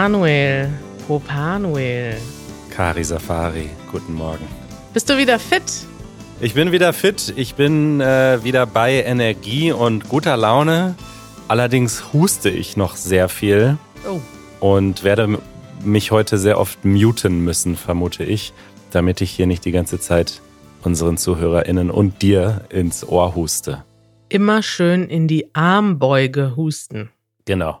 Manuel, Popanuel. Kari Safari, guten Morgen. Bist du wieder fit? Ich bin wieder fit, ich bin äh, wieder bei Energie und guter Laune. Allerdings huste ich noch sehr viel Oh. und werde mich heute sehr oft muten müssen, vermute ich, damit ich hier nicht die ganze Zeit unseren ZuhörerInnen und dir ins Ohr huste. Immer schön in die Armbeuge husten. Genau.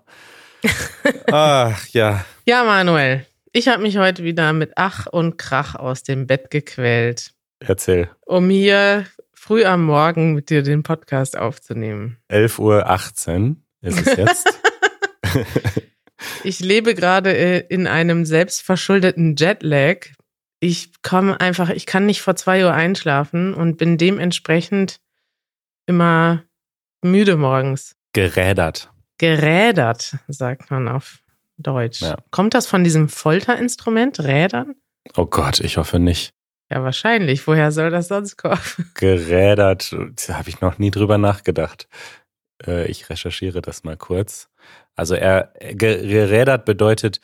Ach ja, Ja, Manuel, ich habe mich heute wieder mit Ach und Krach aus dem Bett gequält, erzähl. um hier früh am Morgen mit dir den Podcast aufzunehmen. 11.18 Uhr ist es jetzt. Ich lebe gerade äh, in einem selbstverschuldeten Jetlag. Ich komme einfach, ich kann nicht vor zwei Uhr einschlafen und bin dementsprechend immer müde morgens. Gerädert. Gerädert, sagt man auf Deutsch. Ja. Kommt das von diesem Folterinstrument, Rädern? Oh Gott, ich hoffe nicht. Ja, wahrscheinlich. Woher soll das sonst kommen? gerädert. Da habe ich noch nie drüber nachgedacht. Äh, ich recherchiere das mal kurz. Also er ge- gerädert bedeutet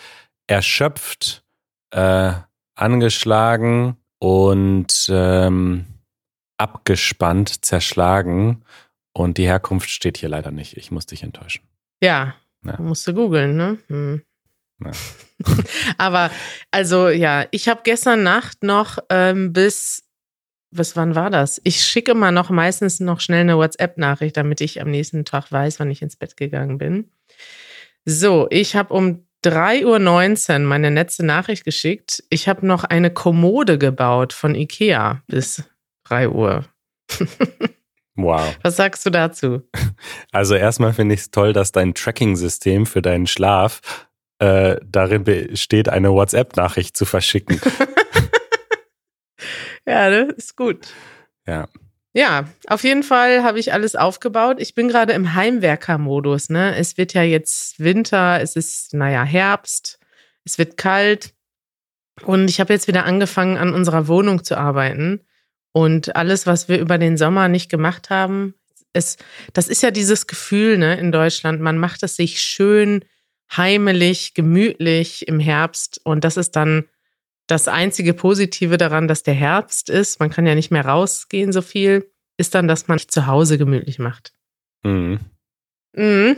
erschöpft, äh, angeschlagen und ähm, abgespannt, zerschlagen. Und die Herkunft steht hier leider nicht. Ich muss dich enttäuschen. Ja, Ja. musst du googeln, ne? Hm. Ja. Aber also ja, ich habe gestern Nacht noch ähm, bis bis wann war das? Ich schicke immer noch meistens noch schnell eine WhatsApp-Nachricht, damit ich am nächsten Tag weiß, wann ich ins Bett gegangen bin. So, ich habe um 3.19 Uhr meine letzte Nachricht geschickt. Ich habe noch eine Kommode gebaut von Ikea bis 3 Uhr. Wow. Was sagst du dazu? Also erstmal finde ich es toll, dass dein Tracking-System für deinen Schlaf äh, darin besteht, eine WhatsApp-Nachricht zu verschicken. Ja, ne? ist gut. ja. Ja, auf jeden Fall habe ich alles aufgebaut. Ich bin gerade im Heimwerker-Modus. Ne? Es wird ja jetzt Winter, es ist, naja, Herbst, es wird kalt. Und ich habe jetzt wieder angefangen, an unserer Wohnung zu arbeiten. Und alles, was wir über den Sommer nicht gemacht haben, es, das ist ja dieses Gefühl ne, in Deutschland. Man macht es sich schön, heimelig, gemütlich im Herbst. Und das ist dann das einzige Positive daran, dass der Herbst ist, man kann ja nicht mehr rausgehen so viel, ist dann, dass man sich zu Hause gemütlich macht. Mhm. Mhm.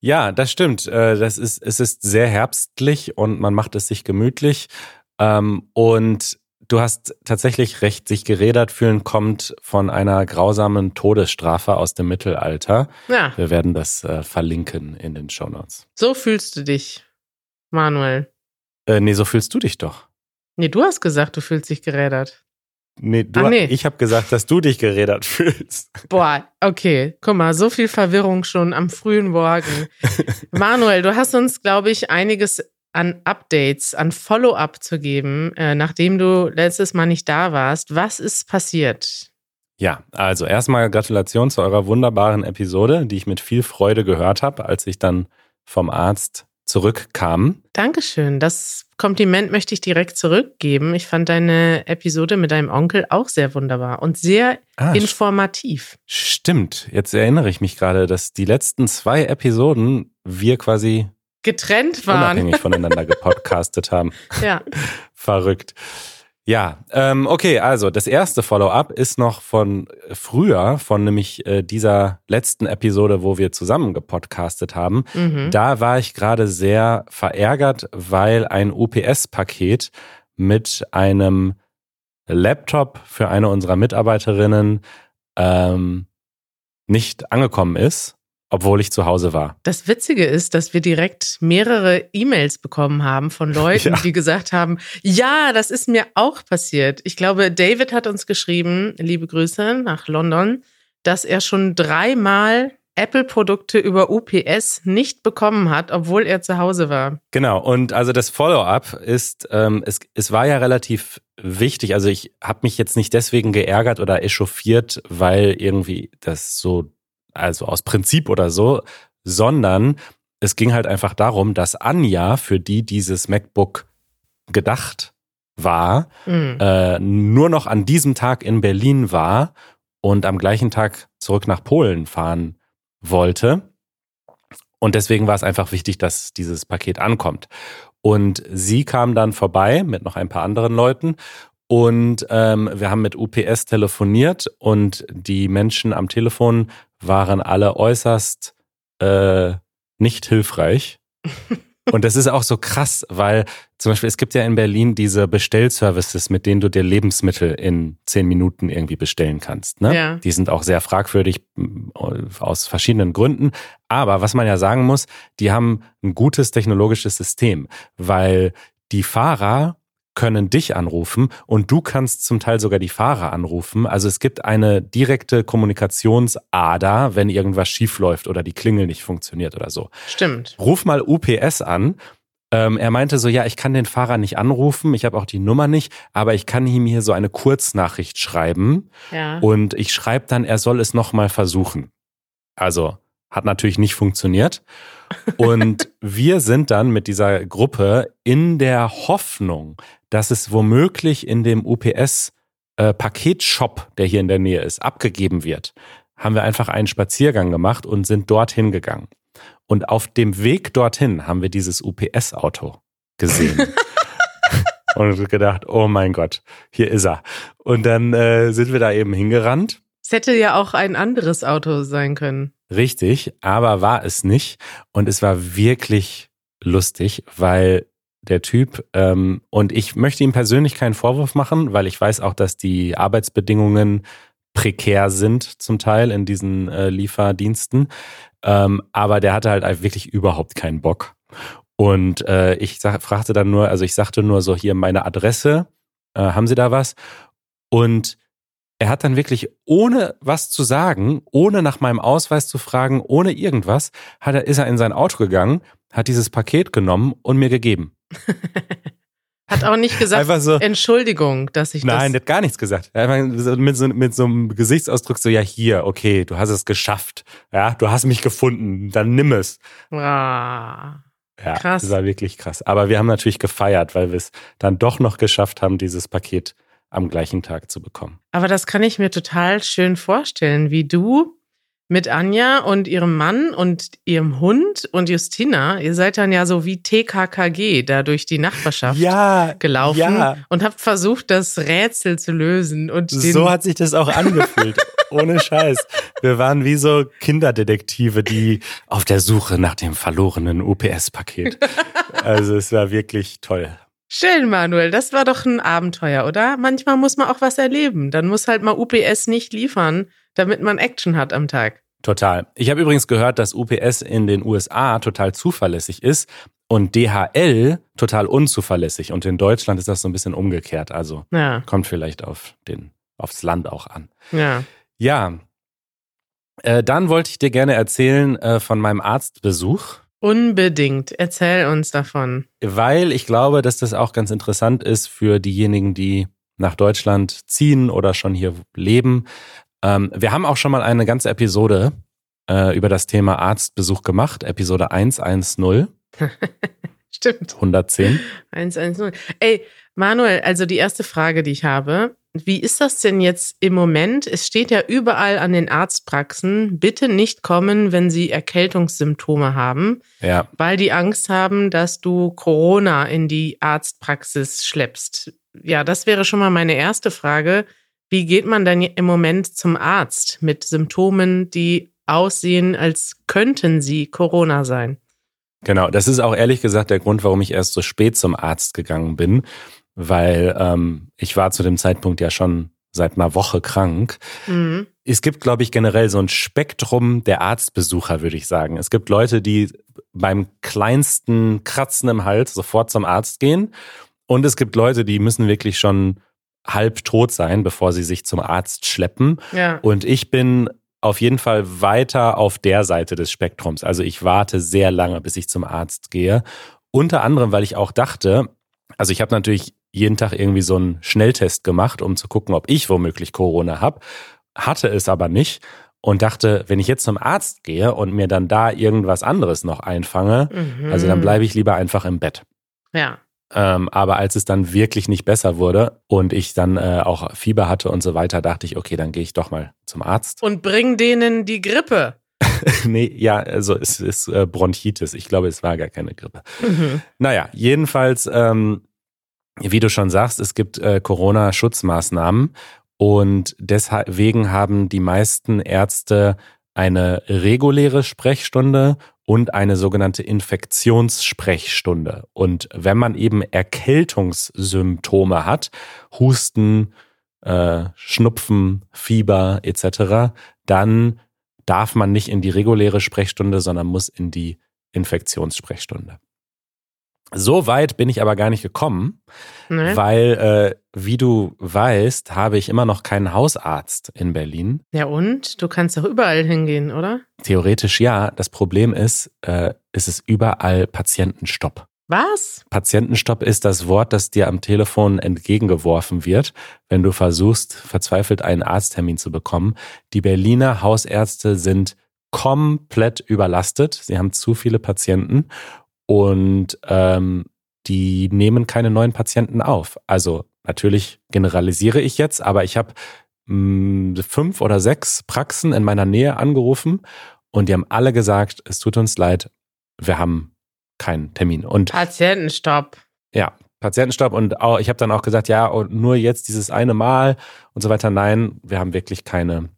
Ja, das stimmt. Äh, Das ist, es ist sehr herbstlich und man macht es sich gemütlich. Ähm, Und du hast tatsächlich recht, sich gerädert fühlen kommt von einer grausamen Todesstrafe aus dem Mittelalter. Ja, Wir werden das äh, verlinken in den Shownotes. so fühlst du dich, Manuel. Äh, nee, so fühlst du dich doch. Nee, du hast gesagt, du fühlst dich gerädert. Nee, du, Ach, nee. ich habe gesagt, dass du dich gerädert fühlst. Boah, okay. Guck mal, so viel Verwirrung schon am frühen Morgen. Manuel, du hast uns, glaube ich, einiges an Updates, an Follow-up zu geben, äh, nachdem du letztes Mal nicht da warst. Was ist passiert? Ja, also erstmal Gratulation zu eurer wunderbaren Episode, die ich mit viel Freude gehört habe, als ich dann vom Arzt zurückkam. Dankeschön. Das Kompliment möchte ich direkt zurückgeben. Ich fand deine Episode mit deinem Onkel auch sehr wunderbar und sehr Ah, informativ. Stimmt, jetzt erinnere ich mich gerade, dass die letzten zwei Episoden wir quasi Getrennt waren. unabhängig voneinander gepodcastet haben. Ja. Verrückt. Ja, ähm, okay, also das erste Follow-up ist noch von früher, von nämlich äh, dieser letzten Episode, wo wir zusammen gepodcastet haben. Mhm. Da war ich gerade sehr verärgert, weil ein UPS-Paket mit einem Laptop für eine unserer Mitarbeiterinnen ähm, nicht angekommen ist, obwohl ich zu Hause war. Das Witzige ist, dass wir direkt mehrere E-Mails bekommen haben von Leuten, Ja. die gesagt haben, ja, das ist mir auch passiert. Ich glaube, David hat uns geschrieben, liebe Grüße nach London, dass er schon dreimal Apple-Produkte über UPS nicht bekommen hat, obwohl er zu Hause war. Genau, und also das Follow-up ist, ähm, es, es war ja relativ wichtig. Also ich habe mich jetzt nicht deswegen geärgert oder echauffiert, weil irgendwie das so, also aus Prinzip oder so, sondern es ging halt einfach darum, dass Anja, für die dieses MacBook gedacht war, Mhm. äh, nur noch an diesem Tag in Berlin war und am gleichen Tag zurück nach Polen fahren wollte. Und deswegen war es einfach wichtig, dass dieses Paket ankommt. Und sie kam dann vorbei mit noch ein paar anderen Leuten und ähm, wir haben mit UPS telefoniert und die Menschen am Telefon waren alle äußerst äh, nicht hilfreich. Und das ist auch so krass, weil zum Beispiel es gibt ja in Berlin diese Bestellservices, mit denen du dir Lebensmittel in zehn Minuten irgendwie bestellen kannst. Ne? Ja. Die sind auch sehr fragwürdig aus verschiedenen Gründen. Aber was man ja sagen muss, die haben ein gutes technologisches System, weil die Fahrer können dich anrufen und du kannst zum Teil sogar die Fahrer anrufen. Also es gibt eine direkte Kommunikationsader, wenn irgendwas schief läuft oder die Klingel nicht funktioniert oder so. Stimmt. Ruf mal UPS an. Ähm, er meinte so, ja, ich kann den Fahrer nicht anrufen, ich habe auch die Nummer nicht, aber ich kann ihm hier so eine Kurznachricht schreiben ja. und ich schreibe dann, er soll es nochmal versuchen. Also hat natürlich nicht funktioniert. Und wir sind dann mit dieser Gruppe in der Hoffnung, dass es womöglich in dem UPS äh, der hier in der Nähe ist, abgegeben wird, haben wir einfach einen Spaziergang gemacht und sind dorthin gegangen. Und auf dem Weg dorthin haben wir dieses UPS-Auto gesehen. und gedacht, oh mein Gott, hier ist er. Und dann äh, sind wir da eben hingerannt. Es hätte ja auch ein anderes Auto sein können. Richtig, aber war es nicht. Und es war wirklich lustig, weil der Typ. Ähm, und ich möchte ihm persönlich keinen Vorwurf machen, weil ich weiß auch, dass die Arbeitsbedingungen prekär sind zum Teil in diesen äh, Lieferdiensten. Ähm, aber der hatte halt wirklich überhaupt keinen Bock. Und äh, ich sag, fragte dann nur, also ich sagte nur so hier meine Adresse, äh, haben Sie da was? Und er hat dann wirklich ohne was zu sagen, ohne nach meinem Ausweis zu fragen, ohne irgendwas, hat er, ist er in sein Auto gegangen, hat dieses Paket genommen und mir gegeben. Hat auch nicht gesagt, so, Entschuldigung, dass ich nein, das. Nein, der hat gar nichts gesagt. Einfach mit so, mit so einem Gesichtsausdruck so, ja, hier, okay, du hast es geschafft. Ja, du hast mich gefunden, dann nimm es. Ah, ja, krass. Das war wirklich krass. Aber wir haben natürlich gefeiert, weil wir es dann doch noch geschafft haben, dieses Paket am gleichen Tag zu bekommen. Aber das kann ich mir total schön vorstellen, wie du mit Anja und ihrem Mann und ihrem Hund und Justina. Ihr seid dann ja so wie TKKG da durch die Nachbarschaft ja, gelaufen ja. und habt versucht, das Rätsel zu lösen. Und so hat sich das auch angefühlt. Ohne Scheiß. Wir waren wie so Kinderdetektive, die auf der Suche nach dem verlorenen UPS-Paket. Also es war wirklich toll. Schön, Manuel. Das war doch ein Abenteuer, oder? Manchmal muss man auch was erleben. Dann muss halt mal UPS nicht liefern damit man Action hat am Tag. Total. Ich habe übrigens gehört, dass UPS in den USA total zuverlässig ist und DHL total unzuverlässig. Und in Deutschland ist das so ein bisschen umgekehrt. Also ja. kommt vielleicht auf den, aufs Land auch an. Ja. Ja. Äh, dann wollte ich dir gerne erzählen äh, von meinem Arztbesuch. Unbedingt. Erzähl uns davon. Weil ich glaube, dass das auch ganz interessant ist für diejenigen, die nach Deutschland ziehen oder schon hier leben, ähm, wir haben auch schon mal eine ganze Episode äh, über das Thema Arztbesuch gemacht, Episode 110. Stimmt. 110. 110. Ey, Manuel, also die erste Frage, die ich habe, wie ist das denn jetzt im Moment? Es steht ja überall an den Arztpraxen, bitte nicht kommen, wenn Sie Erkältungssymptome haben, ja. weil die Angst haben, dass du Corona in die Arztpraxis schleppst. Ja, das wäre schon mal meine erste Frage. Wie geht man denn im Moment zum Arzt mit Symptomen, die aussehen, als könnten sie Corona sein? Genau, das ist auch ehrlich gesagt der Grund, warum ich erst so spät zum Arzt gegangen bin, weil ähm, ich war zu dem Zeitpunkt ja schon seit einer Woche krank. Mhm. Es gibt, glaube ich, generell so ein Spektrum der Arztbesucher, würde ich sagen. Es gibt Leute, die beim kleinsten Kratzen im Hals sofort zum Arzt gehen. Und es gibt Leute, die müssen wirklich schon halb tot sein, bevor sie sich zum Arzt schleppen. Ja. Und ich bin auf jeden Fall weiter auf der Seite des Spektrums. Also ich warte sehr lange, bis ich zum Arzt gehe. Unter anderem, weil ich auch dachte, also ich habe natürlich jeden Tag irgendwie so einen Schnelltest gemacht, um zu gucken, ob ich womöglich Corona habe, hatte es aber nicht und dachte, wenn ich jetzt zum Arzt gehe und mir dann da irgendwas anderes noch einfange, mhm. also dann bleibe ich lieber einfach im Bett. Ja. Ähm, aber als es dann wirklich nicht besser wurde und ich dann äh, auch Fieber hatte und so weiter, dachte ich, okay, dann gehe ich doch mal zum Arzt. Und bring denen die Grippe. nee, ja, also es ist äh, Bronchitis. Ich glaube, es war gar keine Grippe. Mhm. Naja, jedenfalls, ähm, wie du schon sagst, es gibt äh, Corona-Schutzmaßnahmen und deswegen haben die meisten Ärzte eine reguläre Sprechstunde und eine sogenannte Infektionssprechstunde. Und wenn man eben Erkältungssymptome hat, Husten, äh, Schnupfen, Fieber etc., dann darf man nicht in die reguläre Sprechstunde, sondern muss in die Infektionssprechstunde. So weit bin ich aber gar nicht gekommen, nee. weil, äh, wie du weißt, habe ich immer noch keinen Hausarzt in Berlin. Ja und? Du kannst doch überall hingehen, oder? Theoretisch ja. Das Problem ist, äh, es ist überall Patientenstopp. Was? Patientenstopp ist das Wort, das dir am Telefon entgegengeworfen wird, wenn du versuchst, verzweifelt einen Arzttermin zu bekommen. Die Berliner Hausärzte sind komplett überlastet. Sie haben zu viele Patienten und ähm, die nehmen keine neuen Patienten auf. Also natürlich generalisiere ich jetzt, aber ich habe hm, fünf oder sechs Praxen in meiner Nähe angerufen und die haben alle gesagt, es tut uns leid, wir haben keinen Termin. Und Patientenstopp. Ja, Patientenstopp und auch, ich habe dann auch gesagt, ja, und nur jetzt dieses eine Mal und so weiter. Nein, wir haben wirklich keine,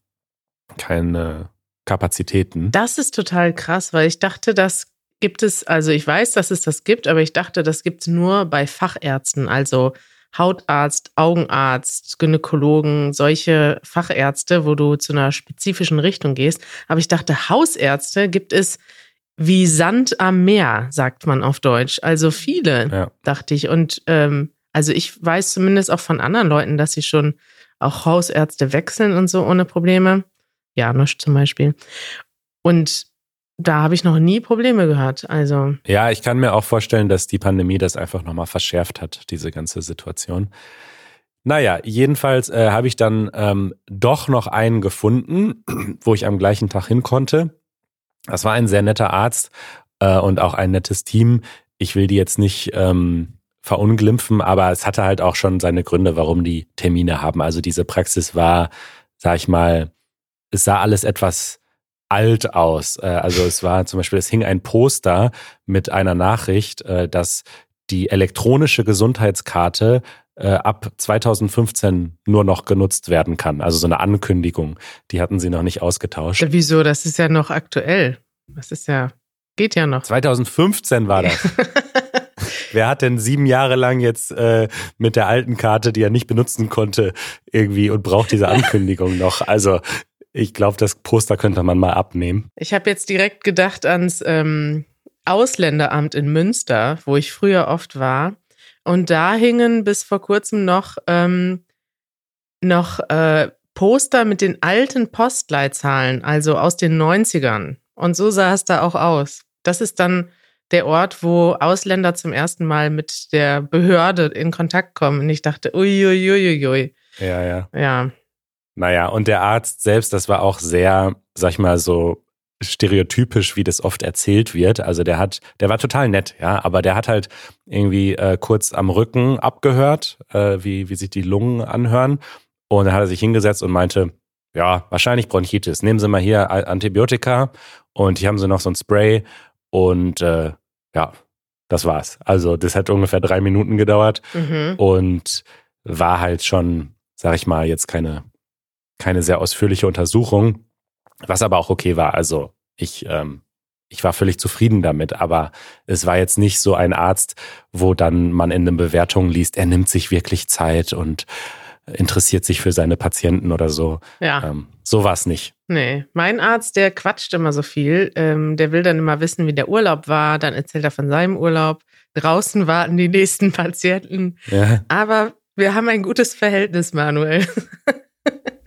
keine Kapazitäten. Das ist total krass, weil ich dachte, das gibt es, also ich weiß, dass es das gibt, aber ich dachte, das gibt es nur bei Fachärzten, also Hautarzt, Augenarzt, Gynäkologen, solche Fachärzte, wo du zu einer spezifischen Richtung gehst. Aber ich dachte, Hausärzte gibt es wie Sand am Meer, sagt man auf Deutsch. Also viele, ja. dachte ich. Und ähm, also ich weiß zumindest auch von anderen Leuten, dass sie schon auch Hausärzte wechseln und so ohne Probleme. Janusz zum Beispiel. Und da habe ich noch nie Probleme gehört. Also. Ja, ich kann mir auch vorstellen, dass die Pandemie das einfach nochmal verschärft hat, diese ganze Situation. Naja, jedenfalls äh, habe ich dann ähm, doch noch einen gefunden, wo ich am gleichen Tag hin konnte. Das war ein sehr netter Arzt äh, und auch ein nettes Team. Ich will die jetzt nicht ähm, verunglimpfen, aber es hatte halt auch schon seine Gründe, warum die Termine haben. Also diese Praxis war, sag ich mal, es sah alles etwas alt aus. Äh, also es war zum Beispiel, es hing ein Poster mit einer Nachricht, äh, dass die elektronische Gesundheitskarte äh, ab 2015 nur noch genutzt werden kann. Also so eine Ankündigung. Die hatten sie noch nicht ausgetauscht. Wieso? Das ist ja noch aktuell. Das ist ja, geht ja noch. 2015 war das. Wer hat denn sieben Jahre lang jetzt äh, mit der alten Karte, die er nicht benutzen konnte, irgendwie und braucht diese Ankündigung noch? Also ich glaube, das Poster könnte man mal abnehmen. Ich habe jetzt direkt gedacht ans ähm, Ausländeramt in Münster, wo ich früher oft war. Und da hingen bis vor kurzem noch, ähm, noch äh, Poster mit den alten Postleitzahlen, also aus den 90ern. Und so sah es da auch aus. Das ist dann der Ort, wo Ausländer zum ersten Mal mit der Behörde in Kontakt kommen. Und ich dachte, uiuiuiui. Ui, ui. Ja, ja. Ja. Naja, und der Arzt selbst, das war auch sehr, sag ich mal, so stereotypisch, wie das oft erzählt wird. Also der hat, der war total nett, ja, aber der hat halt irgendwie äh, kurz am Rücken abgehört, äh, wie, wie sich die Lungen anhören. Und dann hat er sich hingesetzt und meinte, ja, wahrscheinlich Bronchitis. Nehmen Sie mal hier Antibiotika und hier haben Sie noch so ein Spray und äh, ja, das war's. Also das hat ungefähr drei Minuten gedauert mhm. und war halt schon, sag ich mal, jetzt keine, keine sehr ausführliche Untersuchung. Was aber auch okay war. Also ich, ähm, ich war völlig zufrieden damit, aber es war jetzt nicht so ein Arzt, wo dann man in den Bewertungen liest, er nimmt sich wirklich Zeit und interessiert sich für seine Patienten oder so. Ja. Ähm, so war es nicht. Nee, mein Arzt, der quatscht immer so viel. Ähm, der will dann immer wissen, wie der Urlaub war. Dann erzählt er von seinem Urlaub. Draußen warten die nächsten Patienten. Ja. Aber wir haben ein gutes Verhältnis, Manuel.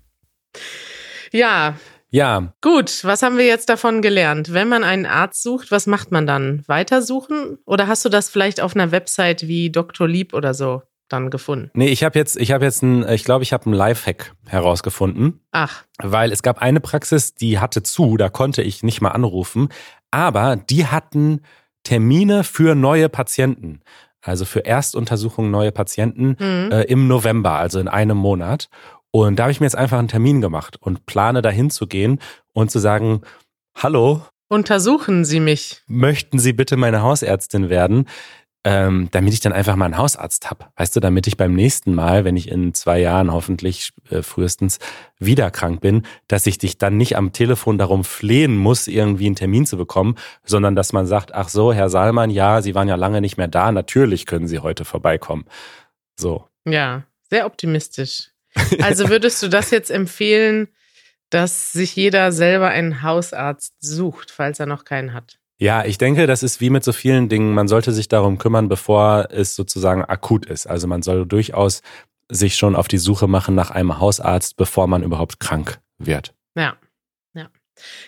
ja, ja. Gut, was haben wir jetzt davon gelernt? Wenn man einen Arzt sucht, was macht man dann? Weitersuchen? Oder hast du das vielleicht auf einer Website wie Dr. Lieb oder so dann gefunden? Nee, ich habe jetzt, ich habe jetzt ein, ich glaube, ich habe einen Lifehack herausgefunden. Ach. Weil es gab eine Praxis, die hatte zu, da konnte ich nicht mal anrufen, aber die hatten Termine für neue Patienten. Also für Erstuntersuchungen neue Patienten mhm. äh, im November, also in einem Monat. Und da habe ich mir jetzt einfach einen Termin gemacht und plane dahin zu gehen und zu sagen, Hallo, Untersuchen Sie mich. möchten Sie bitte meine Hausärztin werden? Ähm, damit ich dann einfach mal einen Hausarzt hab. Weißt du, damit ich beim nächsten Mal, wenn ich in zwei Jahren hoffentlich äh, frühestens wieder krank bin, dass ich dich dann nicht am Telefon darum flehen muss, irgendwie einen Termin zu bekommen, sondern dass man sagt, ach so, Herr Salman, ja, Sie waren ja lange nicht mehr da, natürlich können Sie heute vorbeikommen. So. Ja, sehr optimistisch. Also würdest du das jetzt empfehlen, dass sich jeder selber einen Hausarzt sucht, falls er noch keinen hat? Ja, ich denke, das ist wie mit so vielen Dingen. Man sollte sich darum kümmern, bevor es sozusagen akut ist. Also man soll durchaus sich schon auf die Suche machen nach einem Hausarzt, bevor man überhaupt krank wird. Ja, ja.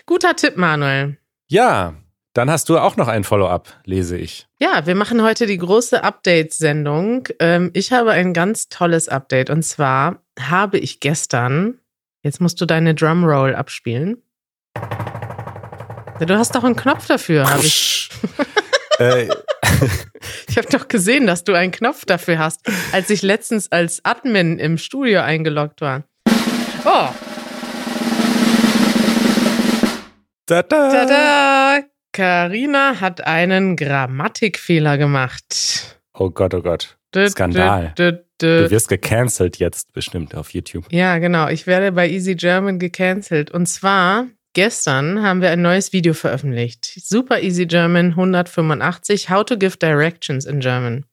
Guter Tipp, Manuel. Ja, dann hast du auch noch ein Follow-up, lese ich. Ja, wir machen heute die große Update-Sendung. Ähm, ich habe ein ganz tolles Update und zwar habe ich gestern, jetzt musst du deine Drumroll abspielen. Du hast doch einen Knopf dafür, habe ich. äh, Ich habe doch gesehen, dass du einen Knopf dafür hast, als ich letztens als Admin im Studio eingeloggt war. Oh, tada. tada! Carina hat einen Grammatikfehler gemacht. Oh Gott, oh Gott. Skandal. Du wirst gecancelt jetzt bestimmt auf YouTube. Ja, genau. Ich werde bei Easy German gecancelt. Und zwar gestern haben wir ein neues Video veröffentlicht. Super Easy German 185, How to give directions in German.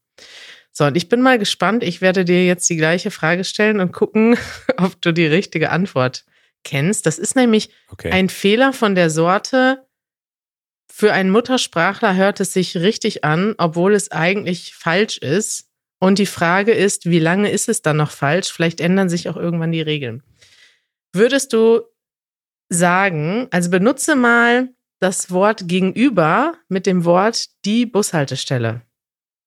So, und ich bin mal gespannt. Ich werde dir jetzt die gleiche Frage stellen und gucken, ob du die richtige Antwort kennst. Das ist nämlich Okay. ein Fehler von der Sorte. Für einen Muttersprachler hört es sich richtig an, obwohl es eigentlich falsch ist. Und die Frage ist, wie lange ist es dann noch falsch? Vielleicht ändern sich auch irgendwann die Regeln. Würdest du sagen, also benutze mal das Wort gegenüber mit dem Wort die Bushaltestelle.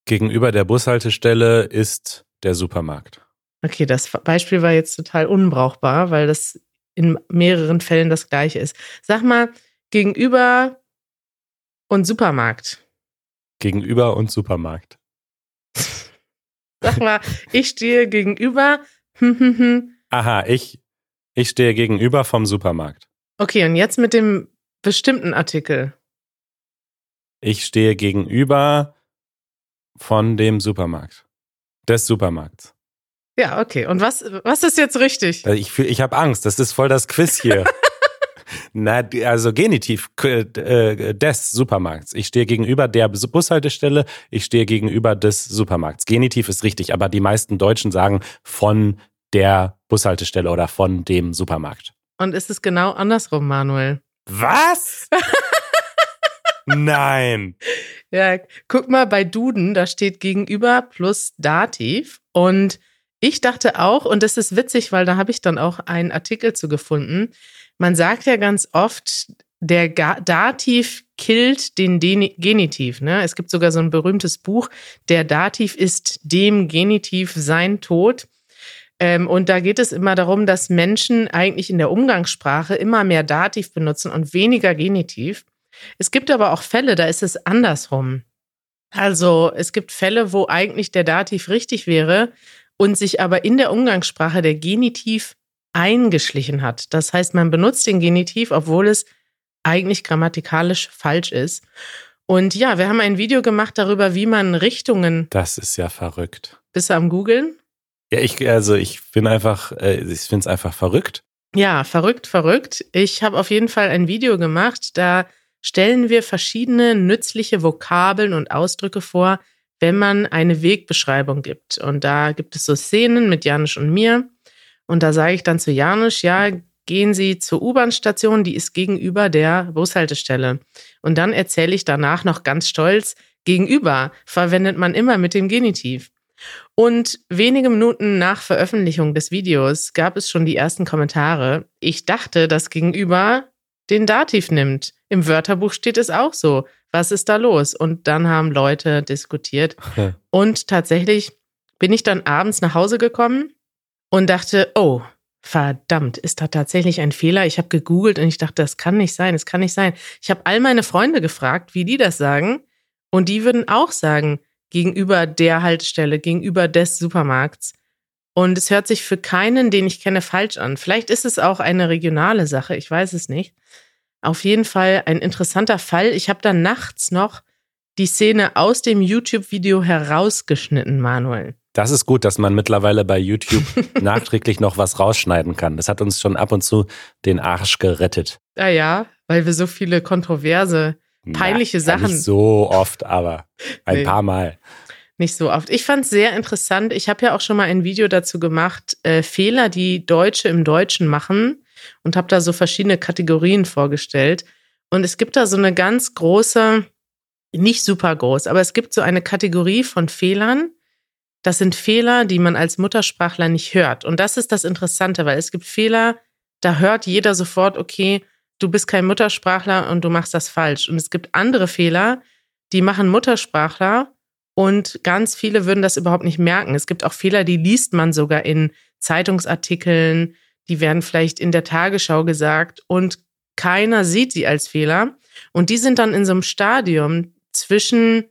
Gegenüber der Bushaltestelle ist der Supermarkt. Okay, das Beispiel war jetzt total unbrauchbar, weil das in mehreren Fällen das gleiche ist. Sag mal, gegenüber und Supermarkt. Gegenüber und Supermarkt. Sag mal, ich stehe gegenüber. hm, hm, hm. Aha, ich, ich stehe gegenüber vom Supermarkt. Okay, und jetzt mit dem bestimmten Artikel. Ich stehe gegenüber von dem Supermarkt. Des Supermarkts. Ja, okay. Und was, was ist jetzt richtig? Ich, fühl- ich habe Angst, das ist voll das Quiz hier. Na, also Genitiv äh, des Supermarkts. Ich stehe gegenüber der Bus- Bushaltestelle, ich stehe gegenüber des Supermarkts. Genitiv ist richtig, aber die meisten Deutschen sagen von der Bushaltestelle oder von dem Supermarkt. Und ist es genau andersrum, Manuel? Was? Nein. Ja, guck mal bei Duden, da steht gegenüber plus Dativ. Und ich dachte auch, und das ist witzig, weil da habe ich dann auch einen Artikel zu gefunden. Man sagt ja ganz oft, der Dativ killt den Genitiv. Ne? Es gibt sogar so ein berühmtes Buch, der Dativ ist dem Genitiv sein Tod. Ähm, und da geht es immer darum, dass Menschen eigentlich in der Umgangssprache immer mehr Dativ benutzen und weniger Genitiv. Es gibt aber auch Fälle, da ist es andersrum. Also es gibt Fälle, wo eigentlich der Dativ richtig wäre und sich aber in der Umgangssprache der Genitiv eingeschlichen hat. Das heißt, man benutzt den Genitiv, obwohl es eigentlich grammatikalisch falsch ist. Und ja, wir haben ein Video gemacht darüber, wie man Richtungen Das ist ja verrückt. bis am Googeln. Ja, ich, also ich bin einfach, äh, ich finde es einfach verrückt. Ja, verrückt, verrückt. Ich habe auf jeden Fall ein Video gemacht, da stellen wir verschiedene nützliche Vokabeln und Ausdrücke vor, wenn man eine Wegbeschreibung gibt. Und da gibt es so Szenen mit Janusz und mir. Und da sage ich dann zu Janusz, ja, gehen Sie zur U-Bahn-Station, die ist gegenüber der Bushaltestelle. Und dann erzähle ich danach noch ganz stolz, gegenüber verwendet man immer mit dem Genitiv. Und wenige Minuten nach Veröffentlichung des Videos gab es schon die ersten Kommentare. Ich dachte, das Gegenüber den Dativ nimmt. Im Wörterbuch steht es auch so. Was ist da los? Und dann haben Leute diskutiert. Und tatsächlich bin ich dann abends nach Hause gekommen und dachte, oh, verdammt, ist da tatsächlich ein Fehler? Ich habe gegoogelt und ich dachte, das kann nicht sein, das kann nicht sein. Ich habe all meine Freunde gefragt, wie die das sagen. Und die würden auch sagen, gegenüber der Haltestelle, gegenüber des Supermarkts. Und es hört sich für keinen, den ich kenne, falsch an. Vielleicht ist es auch eine regionale Sache, ich weiß es nicht. Auf jeden Fall ein interessanter Fall. Ich habe dann nachts noch die Szene aus dem YouTube-Video herausgeschnitten, Manuel. Das ist gut, dass man mittlerweile bei YouTube nachträglich noch was rausschneiden kann. Das hat uns schon ab und zu den Arsch gerettet. Ja, ja, weil wir so viele kontroverse, peinliche ja, Sachen. Nicht so oft, aber ein nee, paar Mal. Nicht so oft. Ich fand es sehr interessant. Ich habe ja auch schon mal ein Video dazu gemacht, äh, Fehler, die Deutsche im Deutschen machen und habe da so verschiedene Kategorien vorgestellt. Und es gibt da so eine ganz große, nicht super groß, aber es gibt so eine Kategorie von Fehlern, das sind Fehler, die man als Muttersprachler nicht hört. Und das ist das Interessante, weil es gibt Fehler, da hört jeder sofort, okay, du bist kein Muttersprachler und du machst das falsch. Und es gibt andere Fehler, die machen Muttersprachler und ganz viele würden das überhaupt nicht merken. Es gibt auch Fehler, die liest man sogar in Zeitungsartikeln, die werden vielleicht in der Tagesschau gesagt und keiner sieht sie als Fehler. Und die sind dann in so einem Stadium zwischen,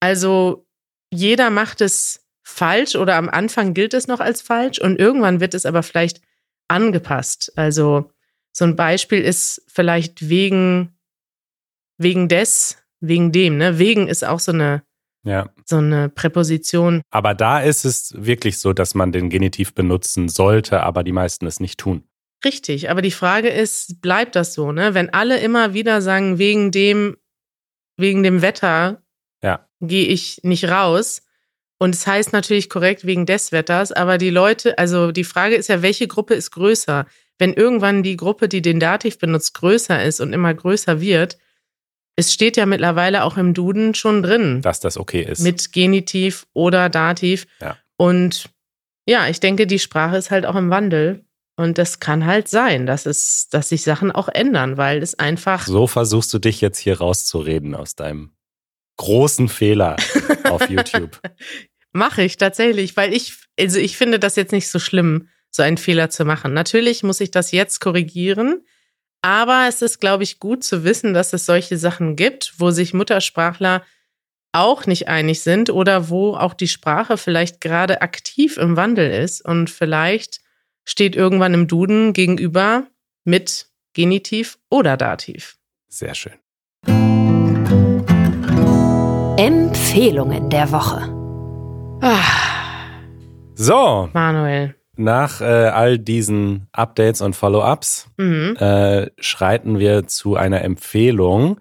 also jeder macht es falsch oder am Anfang gilt es noch als falsch und irgendwann wird es aber vielleicht angepasst. Also so ein Beispiel ist vielleicht wegen, wegen des, wegen dem, ne? Wegen ist auch so eine, ja. so eine Präposition. Aber da ist es wirklich so, dass man den Genitiv benutzen sollte, aber die meisten es nicht tun. Richtig, aber die Frage ist, bleibt das so, ne? Wenn alle immer wieder sagen, wegen dem, wegen dem Wetter ja. gehe ich nicht raus, und es heißt natürlich korrekt wegen des Wetters, aber die Leute, also die Frage ist ja, welche Gruppe ist größer? Wenn irgendwann die Gruppe, die den Dativ benutzt, größer ist und immer größer wird, es steht ja mittlerweile auch im Duden schon drin. Dass das okay ist. Mit Genitiv oder Dativ. Ja. Und ja, ich denke, die Sprache ist halt auch im Wandel. Und das kann halt sein, dass es, dass sich Sachen auch ändern, weil es einfach. So versuchst du dich jetzt hier rauszureden aus deinem großen Fehler auf YouTube. Mache ich tatsächlich, weil ich, also ich finde das jetzt nicht so schlimm, so einen Fehler zu machen. Natürlich muss ich das jetzt korrigieren, aber es ist, glaube ich, gut zu wissen, dass es solche Sachen gibt, wo sich Muttersprachler auch nicht einig sind oder wo auch die Sprache vielleicht gerade aktiv im Wandel ist und vielleicht steht irgendwann im Duden gegenüber mit Genitiv oder Dativ. Sehr schön. Empfehlungen der Woche. Ah. So. Manuel. Nach äh, all diesen Updates und Follow-ups mhm. äh, schreiten wir zu einer Empfehlung,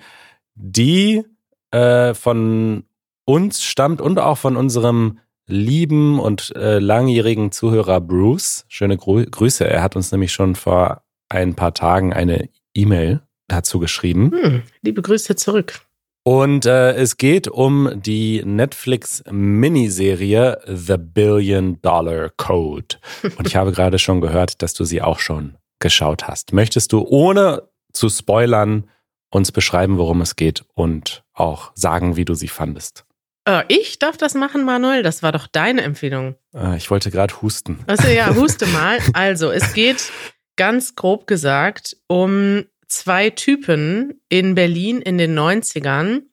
die äh, von uns stammt und auch von unserem lieben und äh, langjährigen Zuhörer Bruce. Schöne Grü Grüße. Er hat uns nämlich schon vor ein paar Tagen eine E-Mail dazu geschrieben. Hm, liebe Grüße zurück. Und äh, es geht um die Netflix-Miniserie The Billion Dollar Code. Und ich habe gerade schon gehört, dass du sie auch schon geschaut hast. Möchtest du ohne zu spoilern uns beschreiben, worum es geht und auch sagen, wie du sie fandest? Äh, ich darf das machen, Manuel. Das war doch deine Empfehlung. Äh, ich wollte gerade husten. Also ja, huste mal. Also es geht ganz grob gesagt um zwei Typen in Berlin in den 90ern,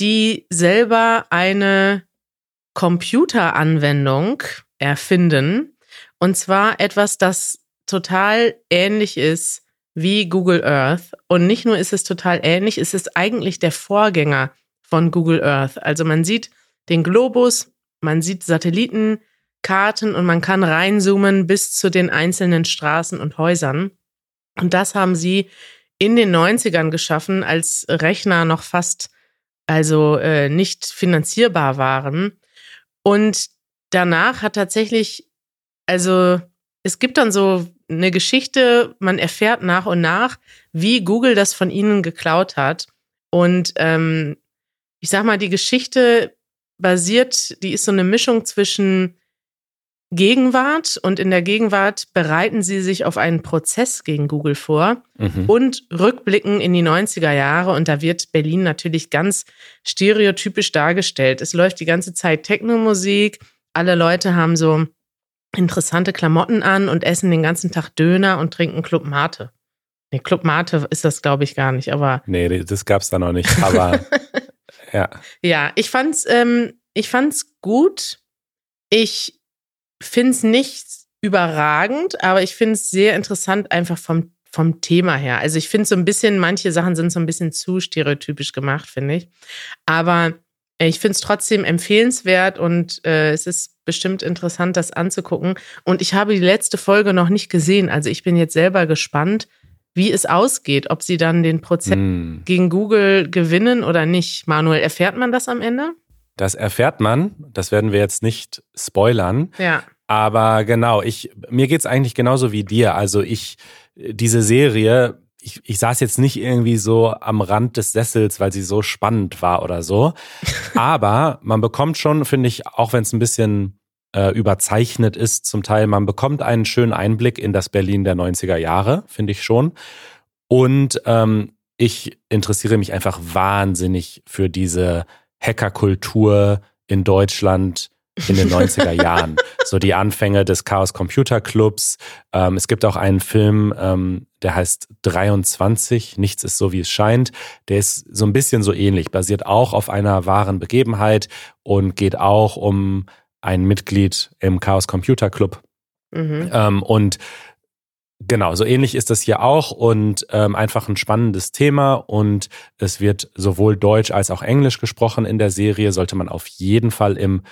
die selber eine Computeranwendung erfinden. Und zwar etwas, das total ähnlich ist wie Google Earth. Und nicht nur ist es total ähnlich, es ist eigentlich der Vorgänger von Google Earth. Also man sieht den Globus, man sieht Satellitenkarten und man kann reinzoomen bis zu den einzelnen Straßen und Häusern. Und das haben sie in den 90ern geschaffen, als Rechner noch fast also äh, nicht finanzierbar waren. Und danach hat tatsächlich, also es gibt dann so eine Geschichte, man erfährt nach und nach, wie Google das von ihnen geklaut hat. Und ähm, ich sag mal, die Geschichte basiert, die ist so eine Mischung zwischen Gegenwart und in der Gegenwart bereiten sie sich auf einen Prozess gegen Google vor mhm. und rückblicken in die 90er Jahre und da wird Berlin natürlich ganz stereotypisch dargestellt. Es läuft die ganze Zeit Technomusik, alle Leute haben so interessante Klamotten an und essen den ganzen Tag Döner und trinken Club Mate. Nee, Club Mate ist das glaube ich gar nicht, aber Nee, das gab's da noch nicht, aber ja. Ja, ich fand's ähm, ich fand's gut. Ich finde es nicht überragend, aber ich finde es sehr interessant, einfach vom, vom Thema her. Also ich finde so ein bisschen, manche Sachen sind so ein bisschen zu stereotypisch gemacht, finde ich. Aber ich finde es trotzdem empfehlenswert und äh, es ist bestimmt interessant, das anzugucken. Und ich habe die letzte Folge noch nicht gesehen. Also ich bin jetzt selber gespannt, wie es ausgeht, ob sie dann den Prozess mm. gegen Google gewinnen oder nicht. Manuel, erfährt man das am Ende? Das erfährt man. Das werden wir jetzt nicht spoilern. Ja. Aber genau, ich, mir geht's eigentlich genauso wie dir. Also ich, diese Serie, ich, ich saß jetzt nicht irgendwie so am Rand des Sessels, weil sie so spannend war oder so. Aber man bekommt schon, finde ich, auch wenn es ein bisschen äh, überzeichnet ist zum Teil, man bekommt einen schönen Einblick in das Berlin der 90er Jahre, finde ich schon. Und ähm, ich interessiere mich einfach wahnsinnig für diese Hackerkultur in Deutschland, in den 90er Jahren. So die Anfänge des Chaos Computer Clubs. Ähm, es gibt auch einen Film, ähm, der heißt 23, Nichts ist so, wie es scheint. Der ist so ein bisschen so ähnlich, basiert auch auf einer wahren Begebenheit und geht auch um ein Mitglied im Chaos Computer Club. Mhm. Ähm, und Genau, so ähnlich ist das hier auch und ähm, einfach ein spannendes Thema und es wird sowohl Deutsch als auch Englisch gesprochen in der Serie, sollte man auf jeden Fall im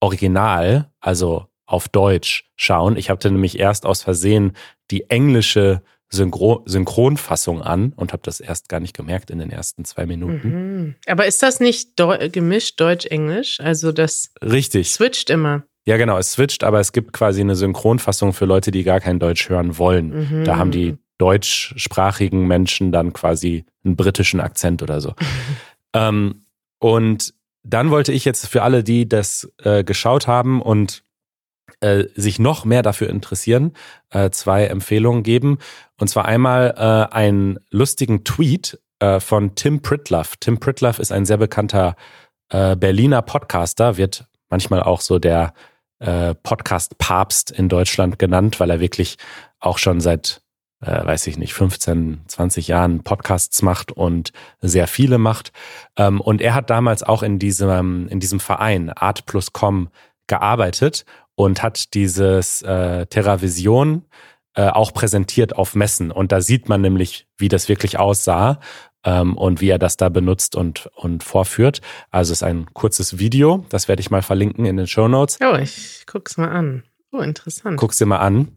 Original, also auf Deutsch schauen. Ich hatte nämlich erst aus Versehen die englische Synchro Synchronfassung an und habe das erst gar nicht gemerkt in den ersten zwei Minuten. Mhm. Aber ist das nicht Deu gemischt Deutsch-Englisch? Also das Richtig. switcht immer. Ja, genau, es switcht, aber es gibt quasi eine Synchronfassung für Leute, die gar kein Deutsch hören wollen. Mhm. Da haben die deutschsprachigen Menschen dann quasi einen britischen Akzent oder so. ähm, und dann wollte ich jetzt für alle, die das äh, geschaut haben und äh, sich noch mehr dafür interessieren, äh, zwei Empfehlungen geben. Und zwar einmal äh, einen lustigen Tweet äh, von Tim Pritloff. Tim Pritloff ist ein sehr bekannter äh, Berliner Podcaster, wird manchmal auch so der äh, Podcast-Papst in Deutschland genannt, weil er wirklich auch schon seit äh, weiß ich nicht, 15, 20 Jahren Podcasts macht und sehr viele macht. Ähm, und er hat damals auch in diesem, in diesem Verein Art Plus Com gearbeitet und hat dieses äh, TerraVision äh, auch präsentiert auf Messen. Und da sieht man nämlich, wie das wirklich aussah ähm, und wie er das da benutzt und, und vorführt. Also es ist ein kurzes Video, das werde ich mal verlinken in den Show Notes. Oh, ich guck's mal an. Oh, interessant. Guck's dir mal an.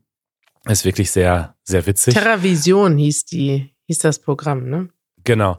Ist wirklich sehr, sehr witzig. TerraVision hieß die, hieß das Programm, ne? Genau.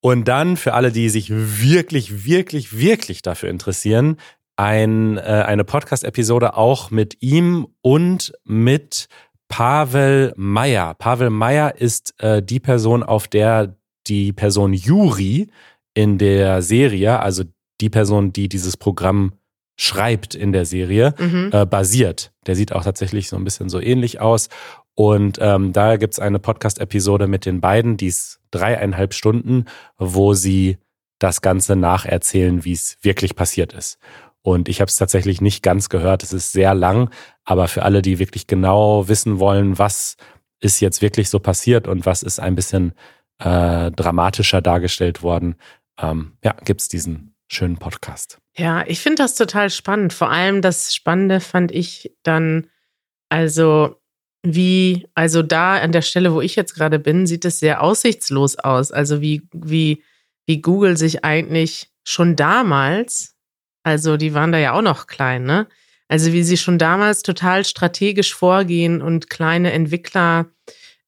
Und dann für alle, die sich wirklich, wirklich, wirklich dafür interessieren, ein, äh, eine Podcast-Episode auch mit ihm und mit Pavel Meyer. Pavel Meyer ist äh, die Person, auf der die Person Juri in der Serie, also die Person, die dieses Programm schreibt in der Serie, mhm. äh, basiert. Der sieht auch tatsächlich so ein bisschen so ähnlich aus. Und ähm, da gibt's eine Podcast-Episode mit den beiden, die ist dreieinhalb Stunden, wo sie das Ganze nacherzählen, wie es wirklich passiert ist. Und ich habe es tatsächlich nicht ganz gehört. Es ist sehr lang, aber für alle, die wirklich genau wissen wollen, was ist jetzt wirklich so passiert und was ist ein bisschen äh, dramatischer dargestellt worden, ähm, ja, gibt's diesen schönen Podcast. Ja, ich finde das total spannend. Vor allem das Spannende fand ich dann, also wie, also da an der Stelle, wo ich jetzt gerade bin, sieht es sehr aussichtslos aus. Also wie, wie, wie Google sich eigentlich schon damals, also die waren da ja auch noch klein, ne? Also wie sie schon damals total strategisch vorgehen und kleine Entwickler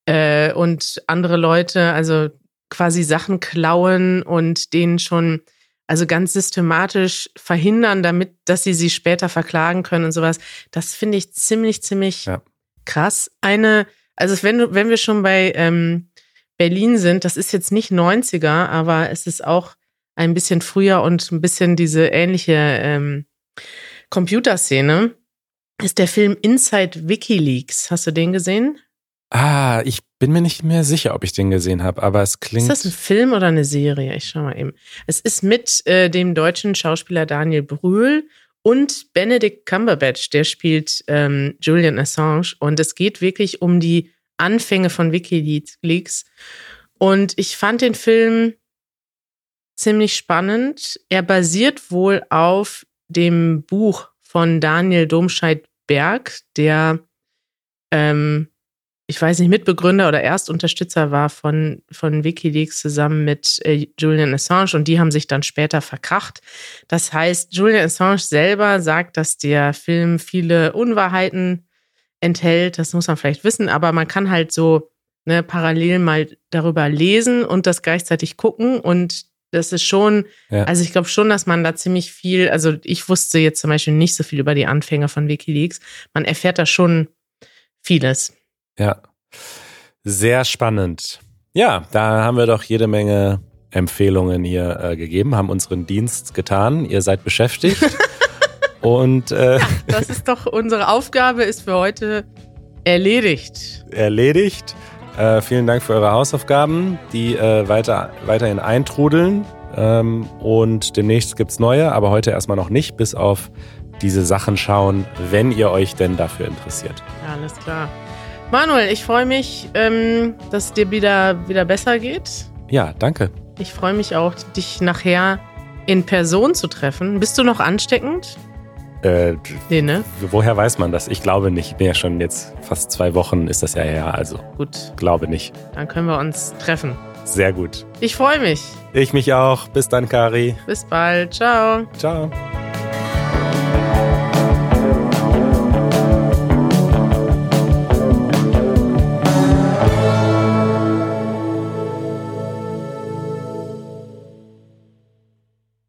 äh, und andere Leute, also quasi Sachen klauen und denen schon also ganz systematisch verhindern, damit, dass sie sie später verklagen können und sowas. Das finde ich ziemlich, ziemlich ja. krass. Eine, also wenn, wenn wir schon bei ähm, Berlin sind, das ist jetzt nicht 90er, aber es ist auch ein bisschen früher und ein bisschen diese ähnliche ähm, Computerszene, ist der Film Inside WikiLeaks. Hast du den gesehen? Ah, ich bin mir nicht mehr sicher, ob ich den gesehen habe, aber es klingt. Ist das ein Film oder eine Serie? Ich schau mal eben. Es ist mit äh, dem deutschen Schauspieler Daniel Brühl und Benedict Cumberbatch, der spielt ähm, Julian Assange. Und es geht wirklich um die Anfänge von WikiLeaks. Und ich fand den Film ziemlich spannend. Er basiert wohl auf dem Buch von Daniel Domscheit-Berg, der ähm, ich weiß nicht, Mitbegründer oder Erstunterstützer war von, von Wikileaks zusammen mit äh, Julian Assange und die haben sich dann später verkracht. Das heißt, Julian Assange selber sagt, dass der Film viele Unwahrheiten enthält. Das muss man vielleicht wissen, aber man kann halt so ne, parallel mal darüber lesen und das gleichzeitig gucken und das ist schon, ja. also ich glaube schon, dass man da ziemlich viel, also ich wusste jetzt zum Beispiel nicht so viel über die Anfänger von Wikileaks. Man erfährt da schon vieles. Ja, sehr spannend. Ja, da haben wir doch jede Menge Empfehlungen hier äh, gegeben, haben unseren Dienst getan. Ihr seid beschäftigt. Und äh, ja, das ist doch unsere Aufgabe, ist für heute erledigt. Erledigt. Äh, vielen Dank für eure Hausaufgaben, die äh, weiter, weiterhin eintrudeln. Ähm, und demnächst gibt es neue, aber heute erstmal noch nicht, bis auf diese Sachen schauen, wenn ihr euch denn dafür interessiert. Ja, alles klar. Manuel, ich freue mich, ähm, dass es dir wieder, wieder besser geht. Ja, danke. Ich freue mich auch, dich nachher in Person zu treffen. Bist du noch ansteckend? Äh, nee, ne? Woher weiß man das? Ich glaube nicht. Nee, schon jetzt fast zwei Wochen ist das ja her, also. Gut. Glaube nicht. Dann können wir uns treffen. Sehr gut. Ich freue mich. Ich mich auch. Bis dann, Kari. Bis bald. Ciao. Ciao.